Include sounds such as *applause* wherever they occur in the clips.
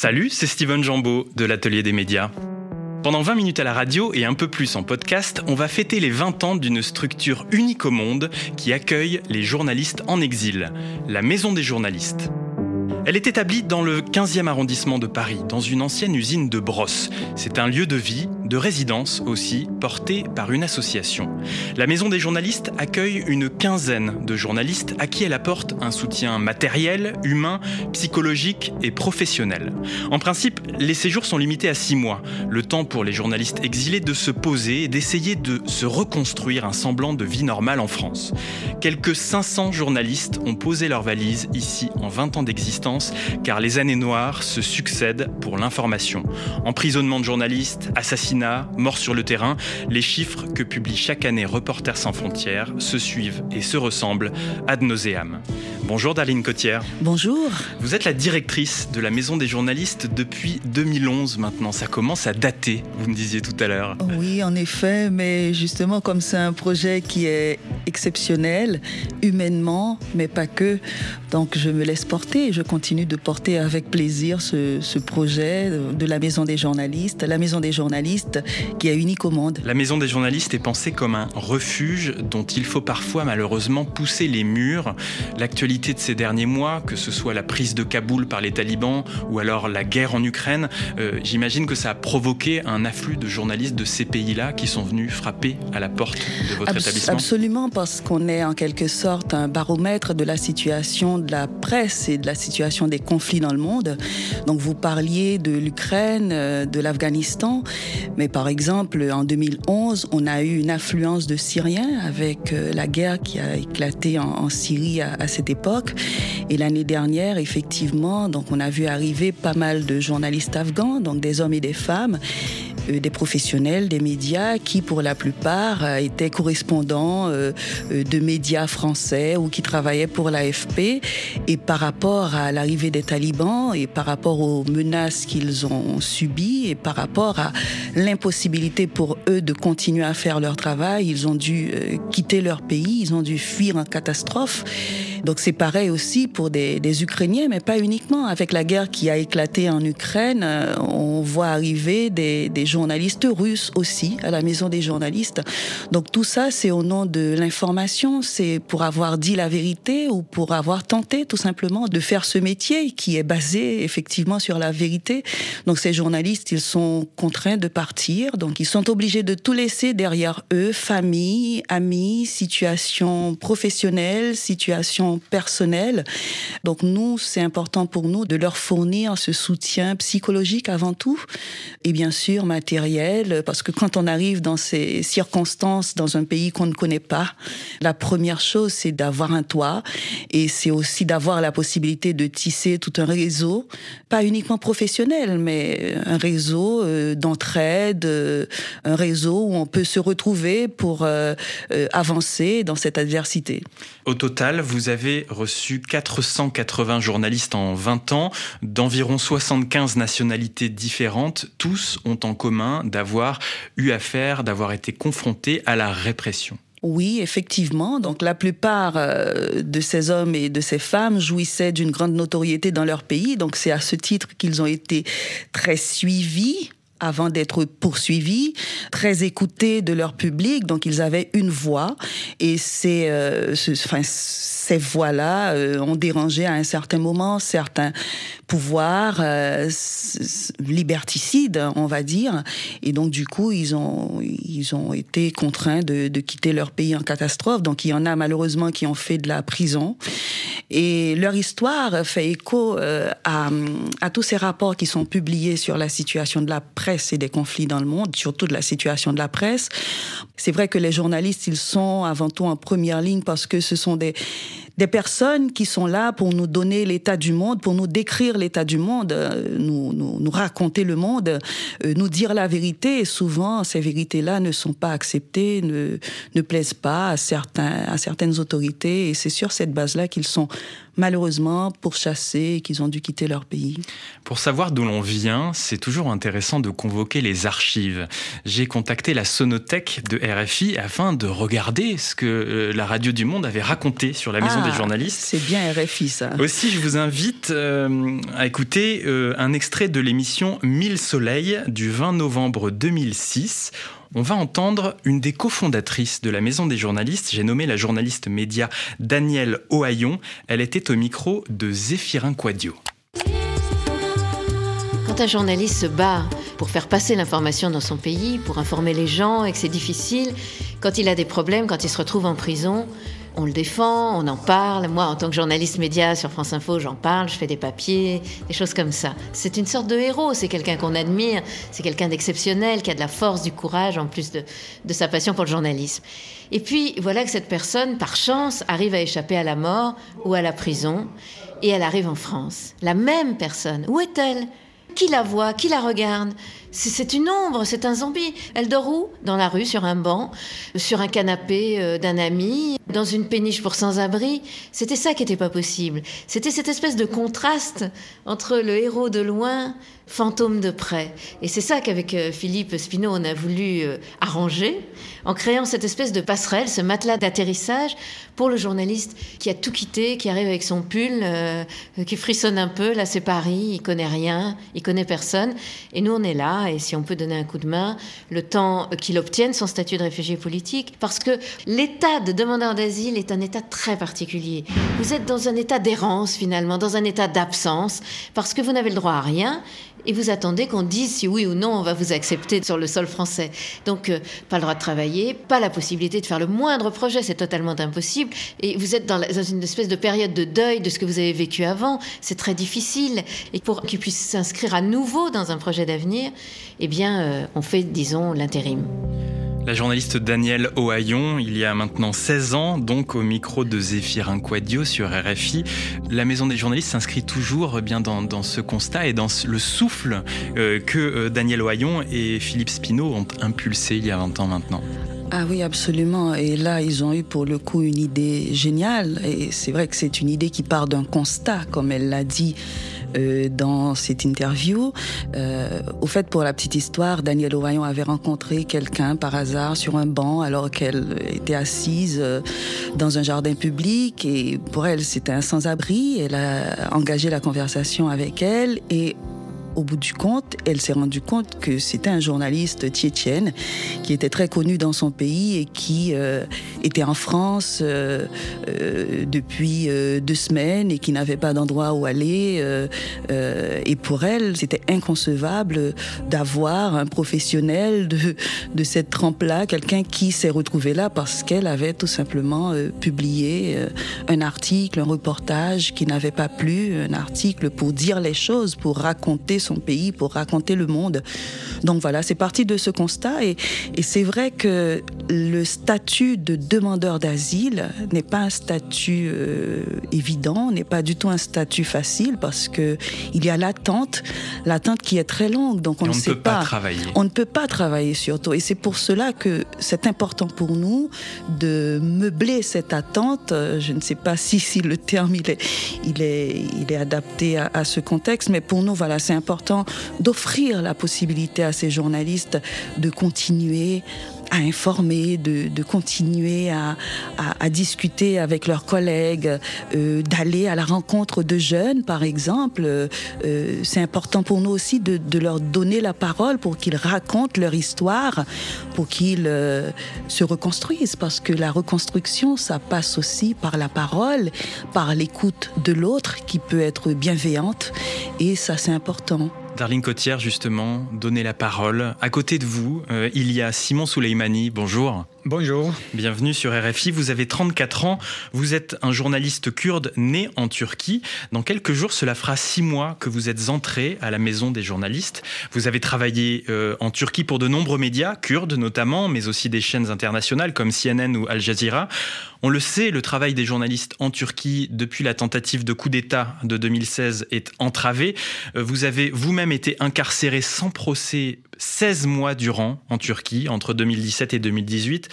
Salut, c'est Steven Jambeau de l'Atelier des médias. Pendant 20 minutes à la radio et un peu plus en podcast, on va fêter les 20 ans d'une structure unique au monde qui accueille les journalistes en exil, la Maison des journalistes. Elle est établie dans le 15e arrondissement de Paris, dans une ancienne usine de brosse. C'est un lieu de vie, de résidence aussi, porté par une association. La Maison des journalistes accueille une quinzaine de journalistes à qui elle apporte un soutien matériel, humain, psychologique et professionnel. En principe, les séjours sont limités à six mois, le temps pour les journalistes exilés de se poser et d'essayer de se reconstruire un semblant de vie normale en France. Quelques 500 journalistes ont posé leurs valises ici en 20 ans d'existence car les années noires se succèdent pour l'information. Emprisonnement de journalistes, assassinats, morts sur le terrain, les chiffres que publie chaque année Reporters sans frontières se suivent et se ressemblent ad nauseam. Bonjour Darline Cotière. Bonjour. Vous êtes la directrice de la Maison des journalistes depuis 2011 maintenant. Ça commence à dater, vous me disiez tout à l'heure. Oui, en effet, mais justement comme c'est un projet qui est exceptionnel, humainement, mais pas que, donc je me laisse porter. Je continue de porter avec plaisir ce, ce, projet de la Maison des journalistes. La Maison des journalistes qui unique au monde. La Maison des journalistes est pensée comme un refuge dont il faut parfois malheureusement pousser les murs. L'actualité de ces derniers mois, que ce soit la prise de Kaboul par les talibans ou alors la guerre en Ukraine, euh, j'imagine que ça a provoqué un afflux de journalistes de ces pays-là qui sont venus frapper à la porte de votre Abs établissement. Absolument, parce qu'on est en quelque sorte un baromètre de la situation de la presse et de la situation des conflits dans le monde. Donc vous parliez de l'Ukraine, euh, de l'Afghanistan, mais par exemple en 2011, on a eu une affluence de Syriens avec euh, la guerre qui a éclaté en, Syrie à, à, cette époque. Et l'année dernière, effectivement, donc on a vu arriver pas mal de journalistes afghans, donc des hommes et des femmes des professionnels des médias qui, pour la plupart, euh, étaient correspondants euh, de médias français ou qui travaillaient pour l'AFP. Et par rapport à l'arrivée des talibans et par rapport aux menaces qu'ils ont subies et par rapport à l'impossibilité pour eux de continuer à faire leur travail, ils ont dû quitter leur pays, ils ont dû fuir en catastrophe. Donc c'est pareil aussi pour des, des, Ukrainiens, mais pas uniquement. Avec la guerre qui a éclaté en Ukraine, on voit arriver des, des russes aussi à la maison des journalistes. Donc tout ça, c'est au nom de l'information, c'est pour avoir dit la vérité ou pour avoir tenté tout simplement de faire ce métier qui est basé effectivement sur la vérité. Donc ces journalistes, ils sont contraints de partir, donc ils sont obligés de tout laisser derrière eux, famille, amis, situation professionnelle, situation personnelle. Donc nous, c'est important pour nous de leur fournir ce soutien psychologique avant tout et bien sûr parce que quand on arrive dans ces circonstances, dans un pays qu'on ne connaît pas, la première chose, c'est d'avoir un toit, et c'est aussi d'avoir la possibilité de tisser tout un réseau, pas uniquement professionnel, mais un réseau euh, d'entraide, euh, un réseau où on peut se retrouver pour euh, avancer dans cette adversité. Au total, vous avez reçu 480 journalistes en 20 ans, d'environ 75 nationalités différentes. Tous ont en commun d'avoir eu affaire, d'avoir été confronté à la répression. Oui, effectivement. Donc la plupart euh, de ces hommes et de ces femmes jouissaient d'une grande notoriété dans leur pays. Donc c'est à ce titre qu'ils ont été très suivis avant d'être poursuivis, très écoutés de leur public, donc ils avaient une voix. Et euh, ces voix-là euh, ont dérangé à un certain moment certains pouvoirs euh, liberticides, on va dire, et donc du coup ils ont ils ont été contraints de, quitter leur pays en catastrophe. Donc il y en a malheureusement qui ont fait de la prison. Et leur histoire fait écho à, à tous ces rapports qui sont publiés sur la situation de la presse et des conflits dans le monde, surtout de la situation de la presse. C'est vrai que les journalistes, ils sont avant tout en première ligne parce que ce sont des, des personnes qui sont là pour nous donner l'état du monde, pour nous décrire l'état du monde, euh, nous, nous, nous, raconter le monde, euh, nous dire la vérité. Et souvent, ces vérités-là ne sont pas acceptées, ne, ne plaisent pas à, certains, à certaines autorités. Et c'est sur cette base-là qu'ils sont malheureusement pourchassés et qu'ils ont dû quitter leur pays. Pour savoir d'où l'on vient, c'est toujours intéressant de convoquer les archives. J'ai contacté la sonothèque de RFI afin de regarder ce que euh, la radio du monde avait raconté sur la maison ah, des des journalistes. C'est bien RFI ça. Aussi, je vous invite euh, à écouter euh, un extrait de l'émission Mille Soleils du 20 novembre 2006. On va entendre une des cofondatrices de la Maison des journalistes. J'ai nommé la journaliste média Danielle Ohaillon. Elle était au micro de Zéphirin Quadio. Quand un journaliste se bat pour faire passer l'information dans son pays, pour informer les gens et que c'est difficile, quand il a des problèmes, quand il se retrouve en prison, on le défend, on en parle. Moi, en tant que journaliste média sur France Info, j'en parle, je fais des papiers, des choses comme ça. C'est une sorte de héros, c'est quelqu'un qu'on admire, c'est quelqu'un d'exceptionnel, qui a de la force, du courage, en plus de, sa passion pour le journalisme. Et puis, voilà que cette personne, par chance, arrive à échapper à la mort ou à la prison, et elle arrive en France. La même personne. Où est-elle? Qui la voit? Qui la regarde? C'est une ombre, c'est un zombie. Elle dort où? Dans la rue, sur un banc, sur un canapé euh, d'un ami, dans une péniche pour sans-abri. C'était ça qui n'était pas possible. C'était cette espèce de contraste entre le héros de loin, fantôme de près. Et c'est ça qu'avec euh, Philippe Spino, on a voulu euh, arranger en créant cette espèce de passerelle, ce matelas d'atterrissage pour le journaliste qui a tout quitté, qui arrive avec son pull, qui frissonne un peu. Là, c'est Paris, il connaît rien, il connaît personne. Et nous, on est là et si on peut donner un coup de main, le temps qu'il obtienne son statut de réfugié politique, parce que l'état de demandeur d'asile est un état très particulier. Vous êtes dans un état d'errance finalement, dans un état d'absence, parce que vous n'avez le droit à rien et vous attendez qu'on dise si oui ou non on va vous accepter sur le sol français. Donc, euh, pas le droit de travailler, pas la possibilité de faire le moindre projet, c'est totalement impossible. Et vous êtes dans, une espèce de période de deuil de ce que vous avez vécu avant, c'est très difficile. Et pour qu'il puisse s'inscrire à nouveau dans un projet d'avenir, eh bien, euh, on fait, disons, l'intérim. La journaliste Danielle Ohaillon, il y a maintenant 16 ans, donc au micro de Zéphirin Quadio sur RFI, la Maison des journalistes s'inscrit toujours eh bien dans, ce constat et dans le souffle euh, que euh, Danielle Ohaillon et Philippe Spino ont impulsé il y a 20 ans maintenant. Ah oui, absolument. Et là, ils ont eu pour le coup une idée géniale. Et c'est vrai que c'est une idée qui part d'un constat, comme elle l'a dit. Euh, dans cette interview. Euh, au fait, pour la petite histoire, Danielle Ovaillon avait rencontré quelqu'un par hasard sur un banc alors qu'elle était assise euh, dans un jardin public et pour elle, c'était un sans-abri. Elle a engagé la conversation avec elle et au bout du compte, elle s'est rendue compte que c'était un journaliste tchétchène qui était très connu dans son pays et qui euh, était en France euh, euh, depuis deux semaines et qui n'avait pas d'endroit où aller. Et pour elle, c'était inconcevable d'avoir un professionnel de, de cette trempe-là, quelqu'un qui s'est retrouvé là parce qu'elle avait tout simplement publié un article, un reportage qui n'avait pas plu, un article pour dire les choses, pour raconter son pays, pour raconter le monde. Donc voilà, c'est parti de ce constat et, et c'est vrai que le statut de demandeur d'asile n'est pas un statut euh, évident, n'est pas du tout un statut facile parce que il y a l'attente, l'attente qui est très longue. Donc on, on ne sait peut pas, pas travailler. On ne peut pas travailler surtout et c'est pour cela que c'est important pour nous de meubler cette attente. Je ne sais pas si, si le terme il est, il est, il est adapté à, à ce contexte, mais pour nous voilà c'est important d'offrir la possibilité à ces journalistes de continuer à informer, de, de continuer à, à, à, discuter avec leurs collègues, euh, d'aller à la rencontre de jeunes, par exemple. Euh, c'est important pour nous aussi de, de, leur donner la parole pour qu'ils racontent leur histoire, pour qu'ils euh, se reconstruisent, parce que la reconstruction, ça passe aussi par la parole, par l'écoute de l'autre qui peut être bienveillante, et ça c'est important. Darline Cotière, justement, donner la parole. À côté de vous, euh, il y a Simon Souleimani. Bonjour. Bonjour. Bienvenue sur RFI. Vous avez 34 ans. Vous êtes un journaliste kurde né en Turquie. Dans quelques jours, cela fera six mois que vous êtes entré à la maison des journalistes. Vous avez travaillé euh, en Turquie pour de nombreux médias, kurdes notamment, mais aussi des chaînes internationales comme CNN ou Al Jazeera. On le sait, le travail des journalistes en Turquie depuis la tentative de coup d'État de 2016 est entravé. Euh, vous avez vous-même été incarcéré sans procès 16 mois durant en Turquie entre 2017 et 2018.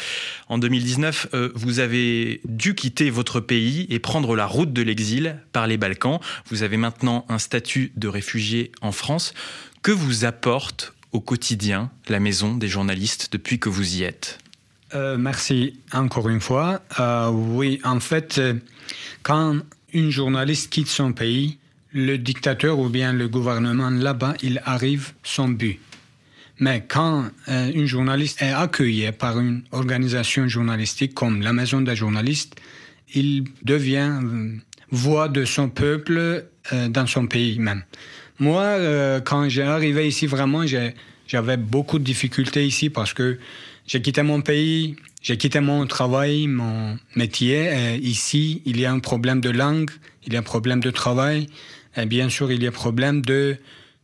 En 2019, euh, vous avez dû quitter votre pays et prendre la route de l'exil par les Balkans. Vous avez maintenant un statut de réfugié en France. Que vous apporte au quotidien la maison des journalistes depuis que vous y êtes? Euh, merci encore une fois. Euh, oui, en fait, quand une journaliste quitte son pays, le dictateur ou bien le gouvernement là-bas, il arrive son but. Mais quand une journaliste est accueillie par une organisation journalistique comme la Maison des journalistes, il devient voix de son peuple dans son pays même. Moi, quand j'ai arrivé ici, vraiment, j'avais beaucoup de difficultés ici parce que j'ai quitté mon pays, j'ai quitté mon travail, mon métier. Ici, il y a un problème de langue, il y a un problème de travail, et bien sûr, il y a un problème de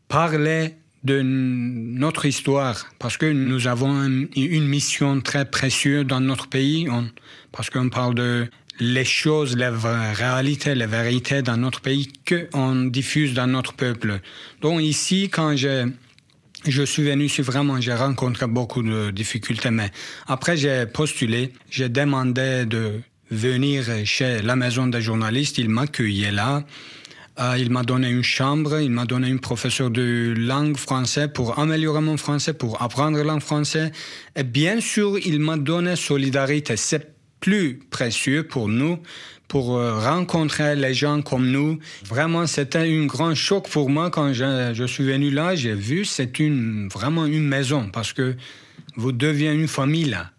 parler de notre histoire, parce que nous avons une mission très précieuse dans notre pays, parce qu'on parle de les choses, les réalités, les vérités dans notre pays qu'on diffuse dans notre peuple. Donc ici, quand j'ai je suis venu vraiment, j'ai rencontré beaucoup de difficultés, mais après j'ai postulé, j'ai demandé de venir chez la maison des journalistes, il m'accueillait là. Euh, il m'a donné une chambre, il m'a donné une professeure de langue française pour améliorer mon français, pour apprendre la langue française. Et bien sûr, il m'a donné solidarité. C'est plus précieux pour nous pour euh, rencontrer les gens comme nous. Vraiment, c'était un grand choc pour moi quand je, suis venu là. J'ai vu, c'est une, vraiment une maison parce que vous devenez une famille là.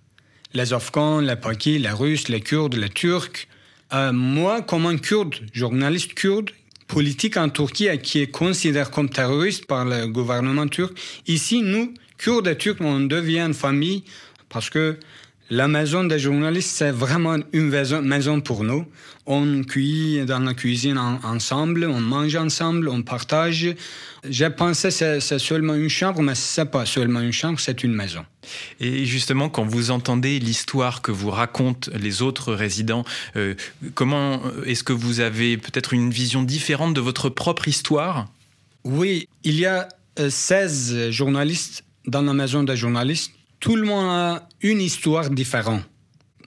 Les Afghans, les Pakis, les Russes, les Kurdes, les Turcs. Euh, moi, comme un Kurde, journaliste kurde, politique en Turquie qui est considéré comme terroriste par le gouvernement turc, ici, nous, Kurdes et Turcs, on devient une famille parce que la maison des journalistes, c'est vraiment une maison pour nous. On cuit dans la cuisine ensemble, on mange ensemble, on partage. J'ai pensé que c'est seulement une chambre, mais ce n'est pas seulement une chambre, c'est une maison. Et justement, quand vous entendez l'histoire que vous racontent les autres résidents, euh, comment est-ce que vous avez peut-être une vision différente de votre propre histoire? Oui, il y a 16 euh, journalistes dans la maison des journalistes tout le monde a une histoire différente.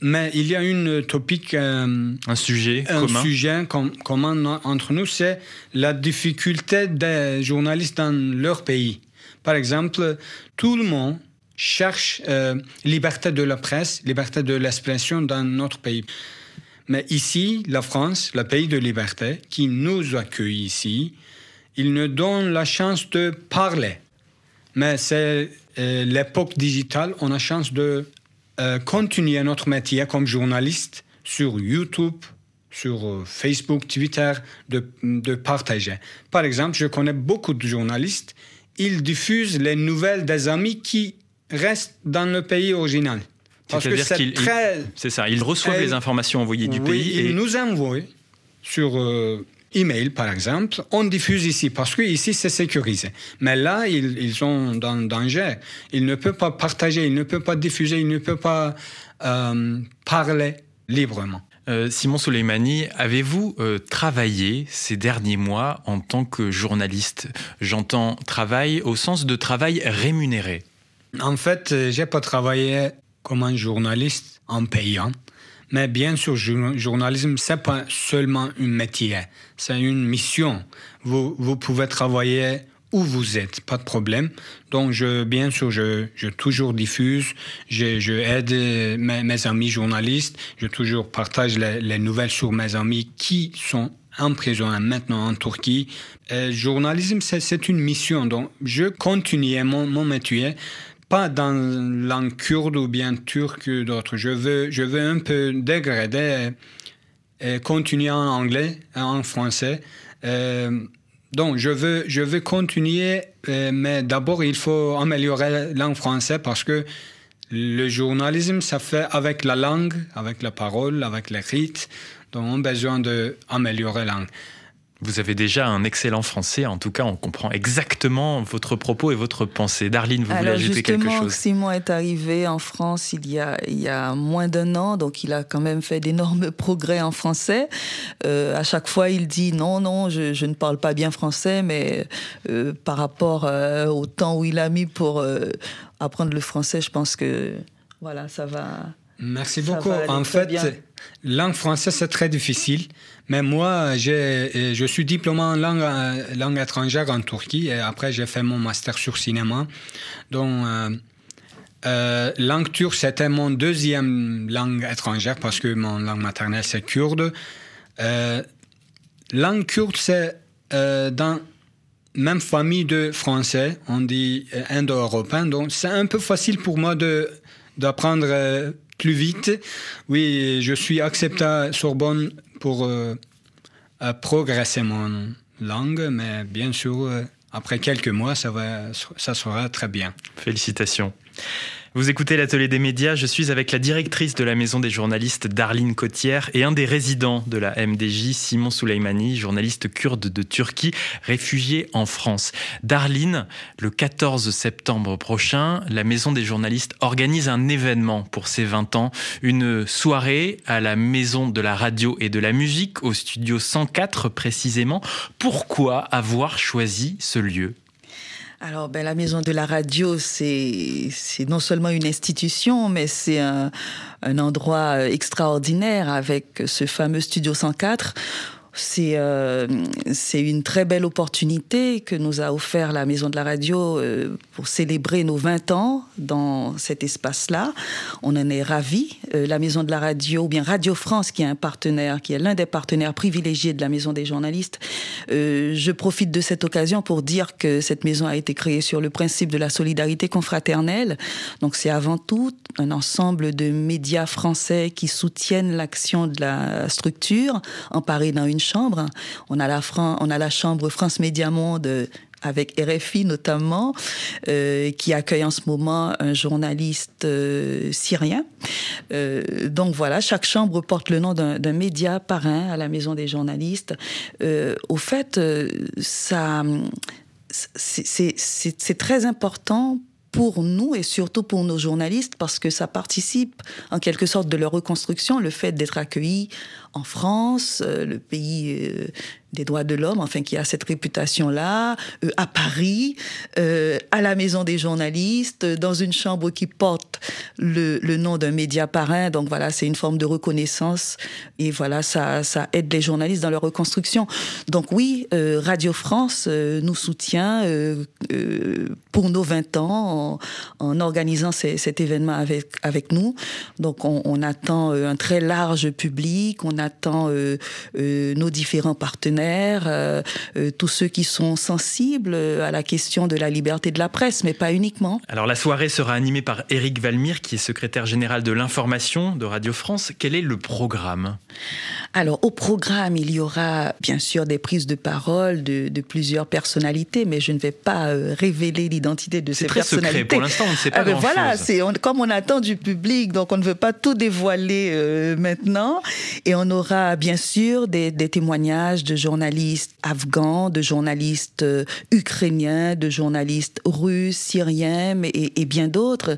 Mais il y a une topique, euh, un sujet un commun, sujet commun entre nous, c'est la difficulté des journalistes dans leur pays. Par exemple, tout le monde cherche euh, liberté de la presse, liberté de l'expression dans notre pays. Mais ici, la France, le pays de liberté, qui nous accueille ici, il nous donne la chance de parler. Mais c'est euh, l'époque digitale, on a chance de euh, continuer notre métier comme journaliste sur YouTube, sur euh, Facebook, Twitter, de, de, partager. Par exemple, je connais beaucoup de journalistes, ils diffusent les nouvelles des amis qui restent dans le pays original. Parce que c'est très... C'est ça, ils reçoivent les informations envoyées du pays. Ils nous envoient sur email, par exemple, on diffuse ici parce que ici c'est sécurisé. Mais là, ils, sont dans danger. Ils ne peuvent pas partager, ils ne peuvent pas diffuser, ils ne peuvent pas euh, parler librement. Euh, Simon Soleimani, avez-vous euh, travaillé ces derniers mois en tant que journaliste? J'entends travail au sens de travail rémunéré. En fait, j'ai pas travaillé comme un journaliste en payant. Mais bien sûr, journalisme, c'est pas seulement un métier, c'est une mission. Vous, vous pouvez travailler où vous êtes, pas de problème. Donc, bien sûr, je, je toujours diffuse, je, je aide mes, amis journalistes, je toujours partage les, nouvelles sur mes amis qui sont en prison maintenant en Turquie. Le journalisme, c'est une mission. Donc, je continue mon, mon métier, pas dans langue kurde ou bien turque ou d'autres. Je veux, je veux un peu dégrader et continuer en anglais, en français. Euh, donc, je veux, je veux continuer, euh, mais d'abord, il faut améliorer la langue française parce que le journalisme, ça fait avec la langue, avec la parole, avec les rites. Donc, on a besoin d'améliorer la langue. Vous avez déjà un excellent français, en tout cas, on comprend exactement votre propos et votre pensée. Darline, vous voulez ajouter quelque chose? Simon est arrivé en France il y a, il y a moins d'un an, donc il a quand même fait d'énormes *laughs* progrès en français. Euh, à chaque fois, il dit non, non, je, je ne parle pas bien français, mais euh, par rapport euh, au temps où il a mis pour euh, apprendre le français, je pense que voilà, ça va. Merci beaucoup. En fait, langue française, c'est très difficile. Mais moi, je suis diplômé en langue, langue étrangère en Turquie et après, j'ai fait mon master sur cinéma. Donc, euh, Euh, langue turque, c'était mon deuxième langue étrangère parce que mon langue maternelle, c'est kurde. Euh, langue kurde, c'est euh, dans même famille de français, on dit euh, indo-européen, donc c'est un peu facile pour moi d'apprendre euh, plus vite. Oui, je suis accepté à Sorbonne pour progresser mon langue, mais bien sûr, après quelques mois, ça sera très bien. Félicitations. Vous écoutez l'atelier des médias, je suis avec la directrice de la maison des journalistes Darline Cotière et un des résidents de la MDJ, Simon Souleymani, journaliste kurde de Turquie, réfugié en France. Darline, le 14 septembre prochain, la maison des journalistes organise un événement pour ses 20 ans, une soirée à la maison de la radio et de la musique, au studio 104 précisément. Pourquoi avoir choisi ce lieu? Alors, ben, la Maison de la Radio, c'est non seulement une institution, mais c'est un, un endroit extraordinaire avec ce fameux Studio 104 c'est euh, c'est une très belle opportunité que nous a offert la Maison de la Radio euh, pour célébrer nos 20 ans dans cet espace-là. On en est ravis. Euh, la Maison de la Radio, ou bien Radio France, qui est un partenaire, qui est l'un des partenaires privilégiés de la Maison des journalistes, je profite de cette occasion pour dire que cette maison a été créée sur le principe de la solidarité confraternelle. Donc c'est avant tout un ensemble de médias français qui soutiennent l'action de la structure, emparée dans une chambre. On a la, chambre France Média Monde euh, avec RFI notamment, euh, qui accueille en ce moment un journaliste euh, syrien. donc voilà, chaque chambre porte le nom d'un média parrain à la Maison des journalistes. au fait, c'est très important pour nous et surtout pour nos journalistes parce que ça participe en quelque sorte de leur reconstruction, le fait d'être accueillis en France, euh, le pays euh, des droits de l'homme, enfin qui a cette réputation-là, euh, à Paris, à la Maison des journalistes, dans une chambre qui porte le, le nom d'un média parrain. Donc voilà, c'est une forme de reconnaissance et voilà, ça, ça aide les journalistes dans leur reconstruction. Donc oui, Radio France nous soutient pour nos 20 ans en, en organisant cet événement avec, avec nous. Donc on, on attend un très large public, attend euh, euh, nos différents partenaires, euh, tous ceux qui sont sensibles à la question de la liberté de la presse, mais pas uniquement. Alors la soirée sera animée par Éric Valmire, qui est secrétaire général de l'information de Radio France. Quel est le programme? Alors au programme, il y aura bien sûr des prises de parole de, plusieurs personnalités, mais je ne vais pas révéler l'identité de ces très personnalités. Secret. Pour l'instant, on ne sait pas. Ah ben voilà, c'est comme on attend du public, donc on ne veut pas tout dévoiler maintenant, et on aura bien sûr des, témoignages de journalistes afghans, de journalistes euh, ukrainiens, de journalistes russes, syriens et, et bien d'autres.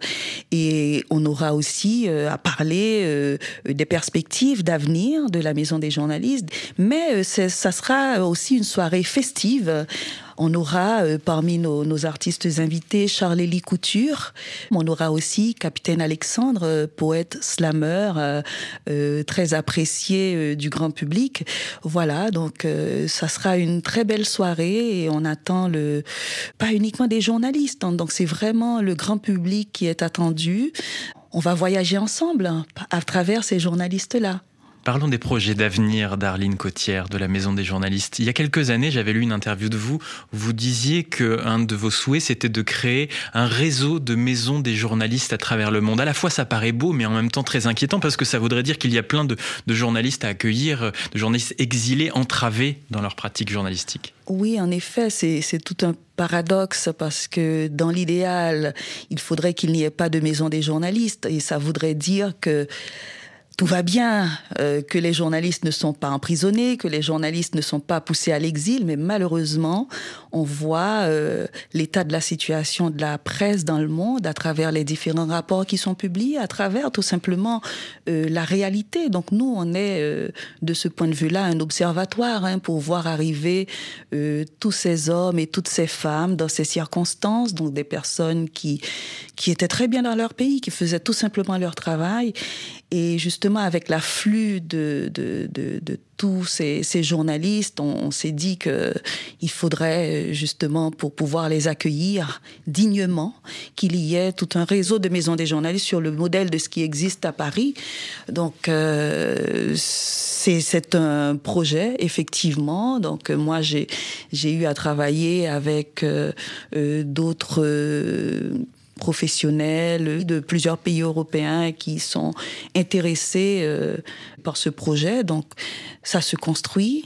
Et on aura aussi euh, à parler euh, des perspectives d'avenir de la Maison des journalistes. Mais ça sera aussi une soirée festive on aura euh, parmi nos, artistes invités Charles-Élie Couture. On aura aussi Capitaine Alexandre, euh, poète slammer, euh, très apprécié du grand public. Voilà, donc ça sera une très belle soirée et on attend le pas uniquement des journalistes. Hein. donc c'est vraiment le grand public qui est attendu. On va voyager ensemble hein, à travers ces journalistes-là. Parlons des projets d'avenir d'Arline Cotière de la Maison des journalistes. Il y a quelques années, j'avais lu une interview de vous. Vous disiez que un de vos souhaits, c'était de créer un réseau de maisons des journalistes à travers le monde. À la fois, ça paraît beau, mais en même temps très inquiétant parce que ça voudrait dire qu'il y a plein de, journalistes à accueillir, de journalistes exilés, entravés dans leur pratique journalistique. Oui, en effet, c'est tout un paradoxe parce que dans l'idéal, il faudrait qu'il n'y ait pas de maison des journalistes et ça voudrait dire que tout va bien, euh, que les journalistes ne sont pas emprisonnés, que les journalistes ne sont pas poussés à l'exil, mais malheureusement, on voit euh, l'état de la situation de la presse dans le monde à travers les différents rapports qui sont publiés, à travers tout simplement euh, la réalité. Donc nous, on est de ce point de vue-là un observatoire hein, pour voir arriver tous ces hommes et toutes ces femmes dans ces circonstances, donc des personnes qui qui étaient très bien dans leur pays, qui faisaient tout simplement leur travail et justement justement, avec l'afflux de, de, de, tous ces, ces journalistes, on, s'est dit que il faudrait justement, pour pouvoir les accueillir dignement, qu'il y ait tout un réseau de maisons des journalistes sur le modèle de ce qui existe à Paris. Donc, euh, c'est un projet, effectivement. Donc, moi, j'ai eu à travailler avec euh, euh, d'autres professionnels de plusieurs pays européens qui sont intéressés euh, par ce projet. Donc, ça se construit.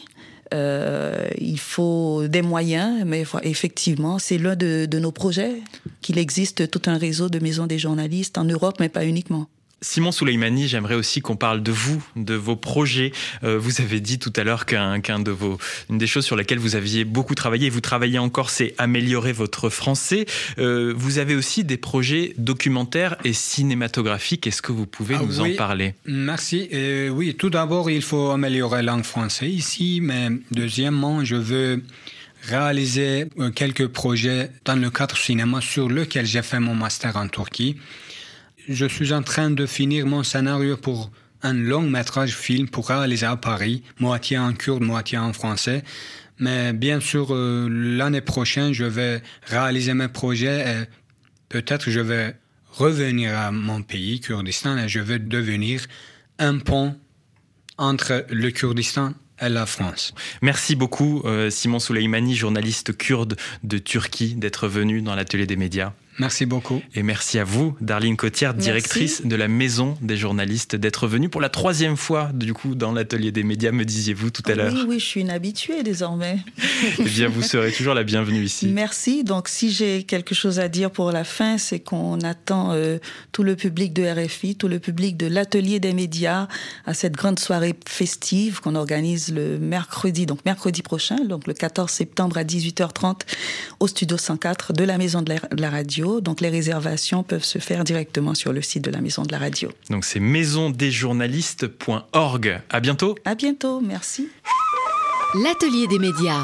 Euh, il faut des moyens, mais effectivement, c'est l'un de, de nos projets qu'il existe tout un réseau de maisons des journalistes en Europe, mais pas uniquement. Simon Souleimani, j'aimerais aussi qu'on parle de vous, de vos projets. Euh, vous avez dit tout à l'heure qu'un de vos, une des choses sur lesquelles vous aviez beaucoup travaillé, et vous travaillez encore, c'est améliorer votre français. Euh, vous avez aussi des projets documentaires et cinématographiques. Est-ce que vous pouvez ah nous en parler? Merci. Euh, oui, tout d'abord, il faut améliorer la langue française ici, mais deuxièmement, je veux réaliser quelques projets dans le cadre cinéma sur lequel j'ai fait mon master en Turquie je suis en train de finir mon scénario pour un long métrage film pour réaliser à Paris, moitié en kurde, moitié en français. Mais bien sûr, euh, l'année prochaine, je vais réaliser mes projets et peut-être je vais revenir à mon pays, Kurdistan, et je vais devenir un pont entre le Kurdistan et la France. Merci beaucoup, euh, Simon Souleimani, journaliste kurde de Turquie, d'être venu dans l'atelier des médias. Merci beaucoup. Et merci à vous, Darline Cotière, directrice de la Maison des journalistes, d'être venue pour la troisième fois, du coup, dans l'atelier des médias, me disiez-vous tout à l'heure. Oui, oui, je suis une habituée désormais. eh bien, vous serez toujours la bienvenue ici. Merci. Donc, si j'ai quelque chose à dire pour la fin, c'est qu'on attend euh, tout le public de RFI, tout le public de l'atelier des médias à cette grande soirée festive qu'on organise le mercredi, donc mercredi prochain, donc le 14 septembre à 18h30 au studio 104 de la Maison de la Radio donc les réservations peuvent se faire directement sur le site de la Maison de la Radio. Donc c'est maisondesjournalistes.org. À bientôt. À bientôt, merci. L'atelier des médias.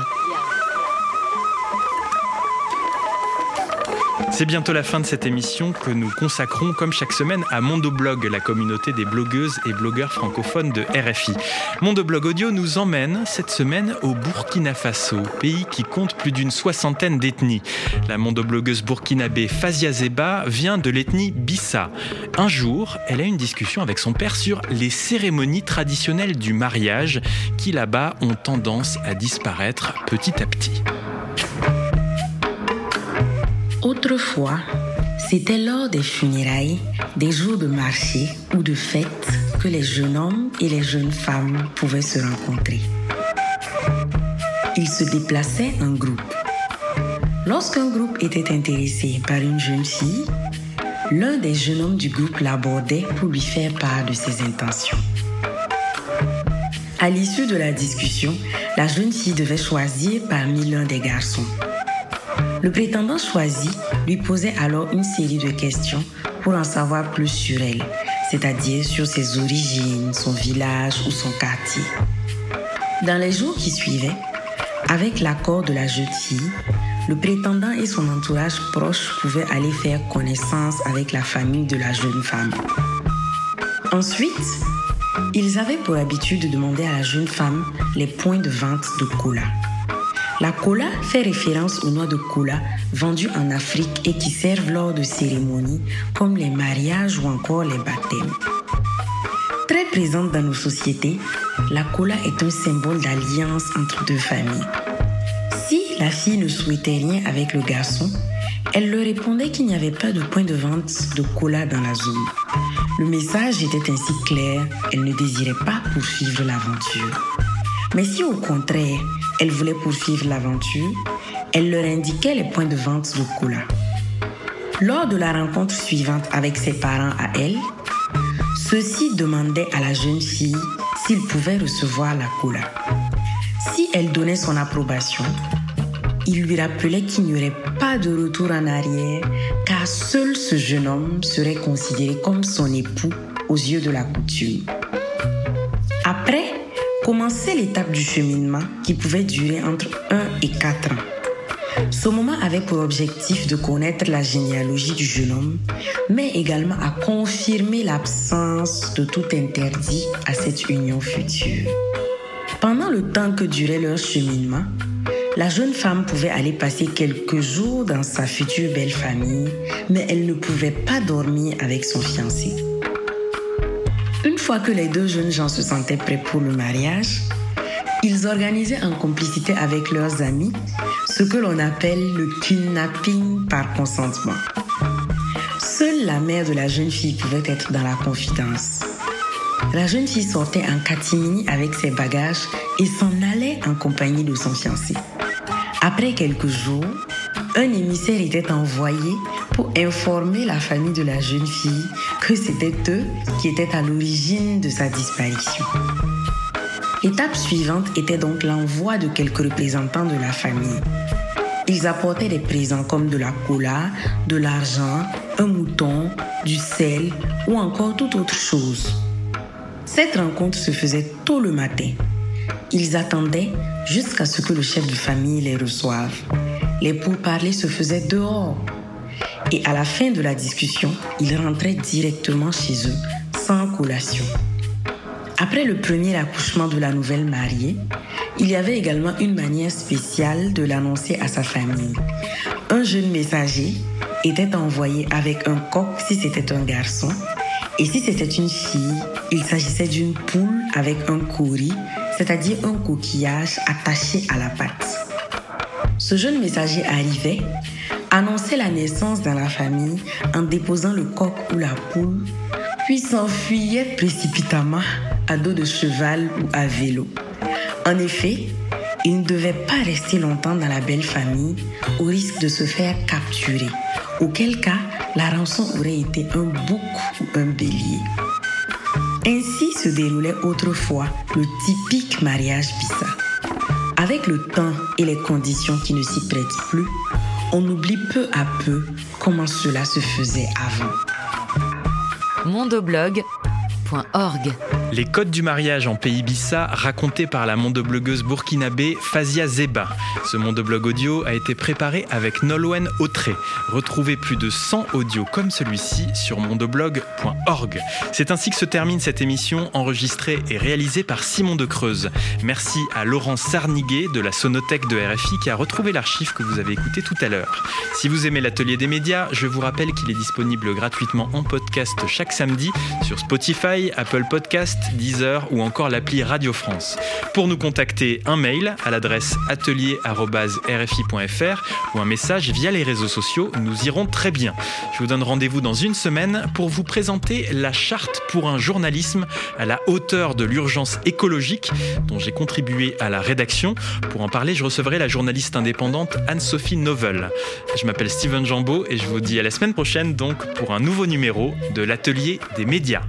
C'est bientôt la fin de cette émission que nous consacrons, comme chaque semaine, à Mondoblog, la communauté des blogueuses et blogueurs francophones de RFI. Mondoblog Audio nous emmène cette semaine au Burkina Faso, pays qui compte plus d'une soixantaine d'ethnies. La mondoblogueuse burkinabé Fazia Zeba vient de l'ethnie Bissa. Un jour, elle a une discussion avec son père sur les cérémonies traditionnelles du mariage qui là-bas ont tendance à disparaître petit à petit. Autrefois, c'était lors des funérailles, des jours de marché ou de fête que les jeunes hommes et les jeunes femmes pouvaient se rencontrer. Ils se déplaçaient en groupe. Lorsqu'un groupe était intéressé par une jeune fille, l'un des jeunes hommes du groupe l'abordait pour lui faire part de ses intentions. À l'issue de la discussion, la jeune fille devait choisir parmi l'un des garçons. Le prétendant choisi lui posait alors une série de questions pour en savoir plus sur elle, c'est-à-dire sur ses origines, son village ou son quartier. Dans les jours qui suivaient, avec l'accord de la jeune fille, le prétendant et son entourage proche pouvaient aller faire connaissance avec la famille de la jeune femme. Ensuite, ils avaient pour habitude de demander à la jeune femme les points de vente de cola. La cola fait référence aux noix de cola vendues en Afrique et qui servent lors de cérémonies comme les mariages ou encore les baptêmes. Très présente dans nos sociétés, la cola est un symbole d'alliance entre deux familles. Si la fille ne souhaitait rien avec le garçon, elle leur répondait qu'il n'y avait pas de point de vente de cola dans la zone. Le message était ainsi clair, elle ne désirait pas poursuivre l'aventure. Mais si au contraire, elle voulait poursuivre l'aventure, elle leur indiquait les points de vente de cola. Lors de la rencontre suivante avec ses parents à elle, ceux-ci demandaient à la jeune fille s'il pouvait recevoir la cola. Si elle donnait son approbation, il lui rappelait qu'il n'y aurait pas de retour en arrière, car seul ce jeune homme serait considéré comme son époux aux yeux de la coutume. Après, commençait l'étape du cheminement qui pouvait durer entre 1 et 4 ans. Ce moment avait pour objectif de connaître la généalogie du jeune homme, mais également à confirmer l'absence de tout interdit à cette union future. Pendant le temps que durait leur cheminement, la jeune femme pouvait aller passer quelques jours dans sa future belle famille, mais elle ne pouvait pas dormir avec son fiancé. Une fois que les deux jeunes gens se sentaient prêts pour le mariage, ils organisaient en complicité avec leurs amis ce que l'on appelle le kidnapping par consentement. Seule la mère de la jeune fille pouvait être dans la confidence. La jeune fille sortait en catimini avec ses bagages et s'en allait en compagnie de son fiancé. Après quelques jours, un émissaire était envoyé pour informer la famille de la jeune fille que c'était eux qui étaient à l'origine de sa disparition. L'étape suivante était donc l'envoi de quelques représentants de la famille. Ils apportaient des présents comme de la cola, de l'argent, un mouton, du sel ou encore toute autre chose. Cette rencontre se faisait tôt le matin. Ils attendaient jusqu'à ce que le chef de famille les reçoive. Les pourparlers se faisaient dehors. Et à la fin de la discussion, ils rentraient directement chez eux, sans collation. Après le premier accouchement de la nouvelle mariée, il y avait également une manière spéciale de l'annoncer à sa famille. Un jeune messager était envoyé avec un coq si c'était un garçon, et si c'était une fille, il s'agissait d'une poule avec un courri, c'est-à-dire un coquillage attaché à la patte. Ce jeune messager arrivait, annonçait la naissance dans la famille en déposant le coq ou la poule, puis s'enfuyait précipitamment à dos de cheval ou à vélo. En effet, il ne devait pas rester longtemps dans la belle famille au risque de se faire capturer, auquel cas la rançon aurait été un bouc ou un bélier. Ainsi se déroulait autrefois le typique mariage Bissa. Avec le temps et les conditions qui ne s'y prêtent plus, on oublie peu à peu comment cela se faisait avant. Mondoblog les codes du mariage en pays Bissa racontés par la mondoblogueuse burkinabé Fazia Zeba. Ce mondoblog audio a été préparé avec Nolwenn Autré. Retrouvez plus de 100 audios comme celui-ci sur mondoblog.org. C'est ainsi que se termine cette émission enregistrée et réalisée par Simon de Creuse. Merci à Laurent Sarniguet de la Sonothèque de RFI qui a retrouvé l'archive que vous avez écouté tout à l'heure. Si vous aimez l'atelier des médias, je vous rappelle qu'il est disponible gratuitement en podcast chaque samedi sur Apple Podcast, Deezer ou encore l'appli Radio France. Pour nous contacter, un mail à l'adresse atelier.rfi.fr ou un message via les réseaux sociaux, nous irons très bien. Je vous donne rendez-vous dans une semaine pour vous présenter la charte pour un journalisme à la hauteur de l'urgence écologique dont j'ai contribué à la rédaction. Pour en parler, je recevrai la journaliste indépendante Anne-Sophie Novel. Je m'appelle Steven Jambeau et je vous dis à la semaine prochaine donc pour un nouveau numéro de l'atelier des médias.